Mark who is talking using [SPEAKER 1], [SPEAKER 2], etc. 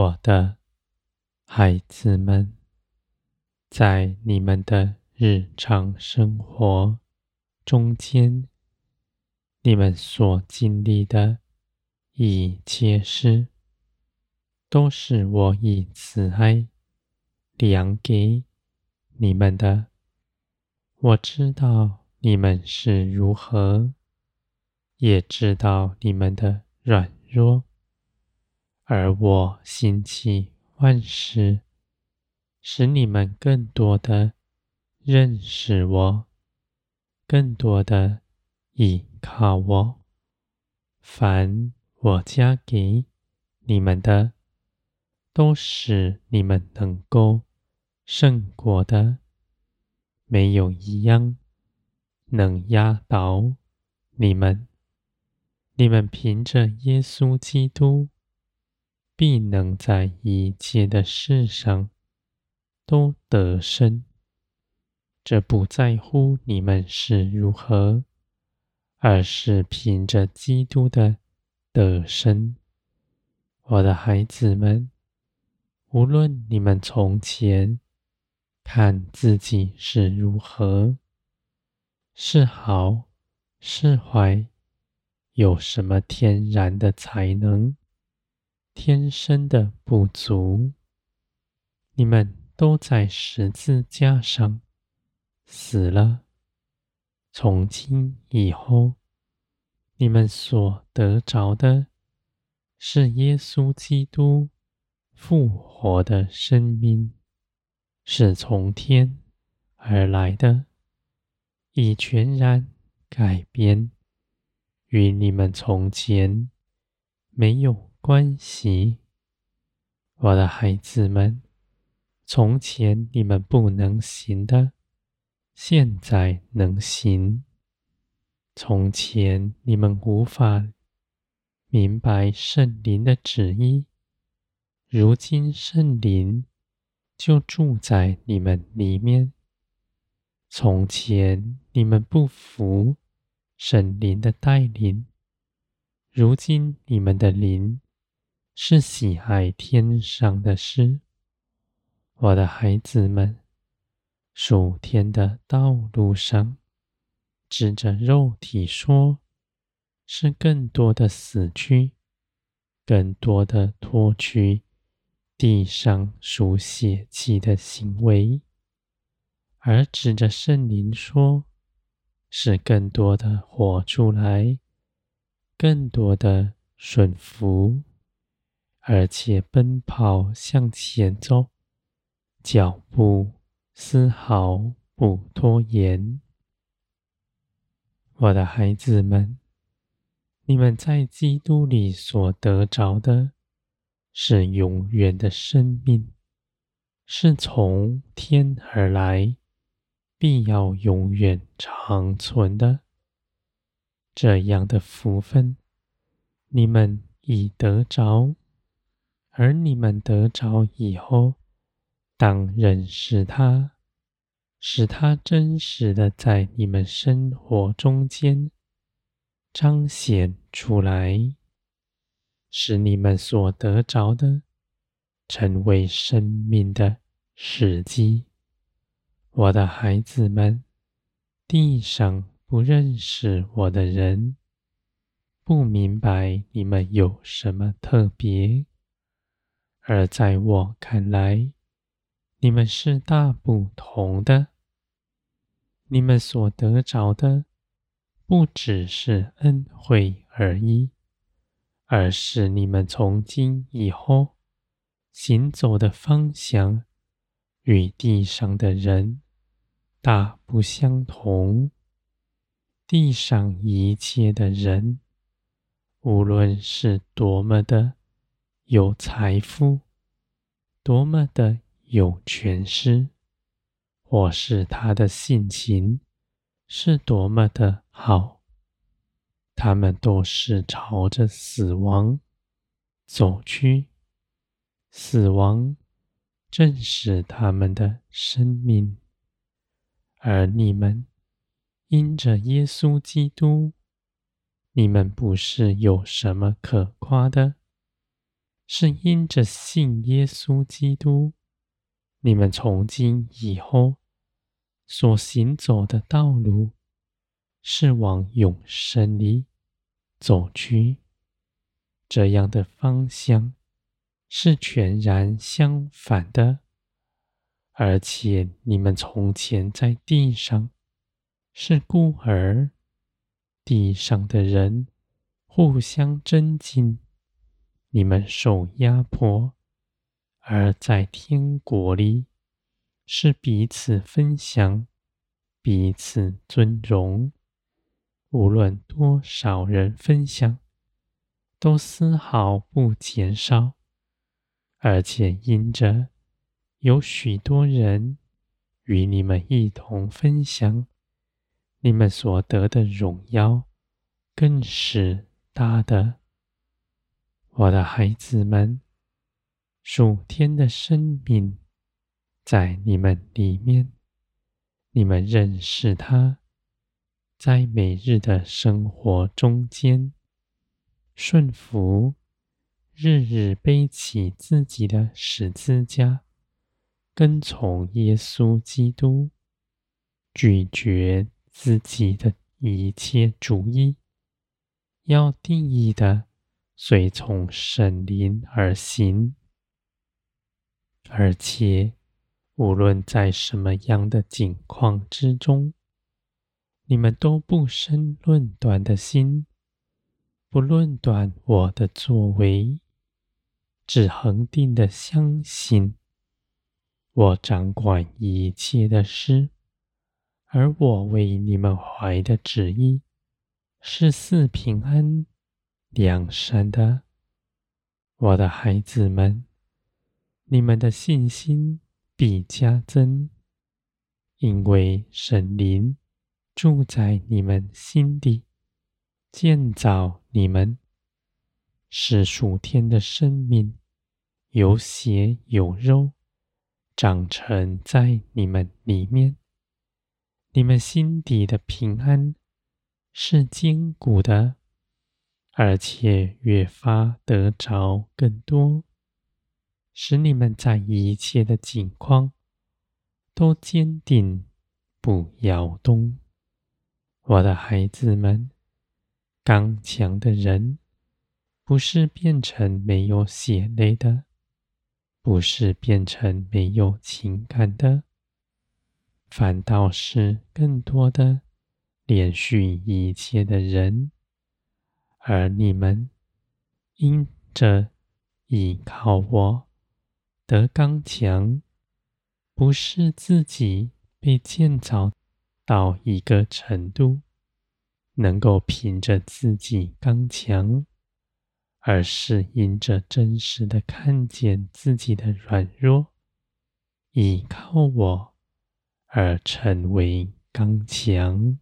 [SPEAKER 1] 我的孩子们，在你们的日常生活中间，你们所经历的一切事，都是我以慈爱量给你们的。我知道你们是如何，也知道你们的软弱。而我兴起万事，使你们更多的认识我，更多的依靠我。凡我加给你们的，都使你们能够胜过的，没有一样能压倒你们。你们凭着耶稣基督。必能在一切的事上都得胜。这不在乎你们是如何，而是凭着基督的得胜。我的孩子们，无论你们从前看自己是如何，是好是坏，有什么天然的才能，天生的不足，你们都在十字架上死了。从今以后，你们所得着的，是耶稣基督复活的生命，是从天而来的，已全然改变，与你们从前没有关系，我的孩子们，从前你们不能行的，现在能行；从前你们无法明白圣灵的旨意，如今圣灵就住在你们里面；从前你们不服圣灵的带领，如今你们的灵。是喜爱天上的事，我的孩子们，属天的道路上，指着肉体说，是更多的死去，更多的脱去地上属血气的行为；而指着圣灵说，是更多的活出来，更多的顺服。而且奔跑向前走，脚步丝毫不拖延。我的孩子们，你们在基督里所得着的，是永远的生命，是从天而来，必要永远长存的。这样的福分，你们已得着。而你们得着以后，当认识他，使他真实的在你们生活中间彰显出来，使你们所得着的成为生命的时机。我的孩子们，地上不认识我的人，不明白你们有什么特别。而在我看来，你们是大不同的。你们所得着的，不只是恩惠而已，而是你们从今以后行走的方向，与地上的人大不相同。地上一切的人，无论是多么的。有财富，多么的有权势，或是他的性情是多么的好，他们都是朝着死亡走去。死亡正是他们的生命，而你们因着耶稣基督，你们不是有什么可夸的。是因着信耶稣基督，你们从今以后所行走的道路，是往永生里走去。这样的方向是全然相反的，而且你们从前在地上是孤儿，地上的人互相争竞，你们受压迫；而在天国里是彼此分享，彼此尊荣。无论多少人分享。都丝毫不减少，而且因着有许多人与你们一同分享，你们所得的荣耀更是大的。我的孩子们，属天的生命在你们里面，你们认识他，在每日的生活中间。顺服，日日背起自己的十字架，跟从耶稣基督，拒绝自己的一切主意，要定义的随从圣灵而行。而且，无论在什么样的境况之中，你们都不生论断的心。不论断我的作为，只恒定的相信我掌管一切的事，而我为你们怀的旨意是四平安、梁山的。我的孩子们，你们的信心必加增，因为神灵住在你们心底。建造你们，使属天的生命有血有肉，长成在你们里面。你们心底的平安是坚固的，而且越发得着更多，使你们在一切的境况都坚定不摇动。我的孩子们。刚强的人，不是变成没有血泪的，不是变成没有情感的，反倒是更多的连续一切的人。而你们因着依靠我得刚强，不是自己被建造到一个程度。能够凭着自己刚强，而是因着真实的看见自己的软弱，依靠我而成为刚强。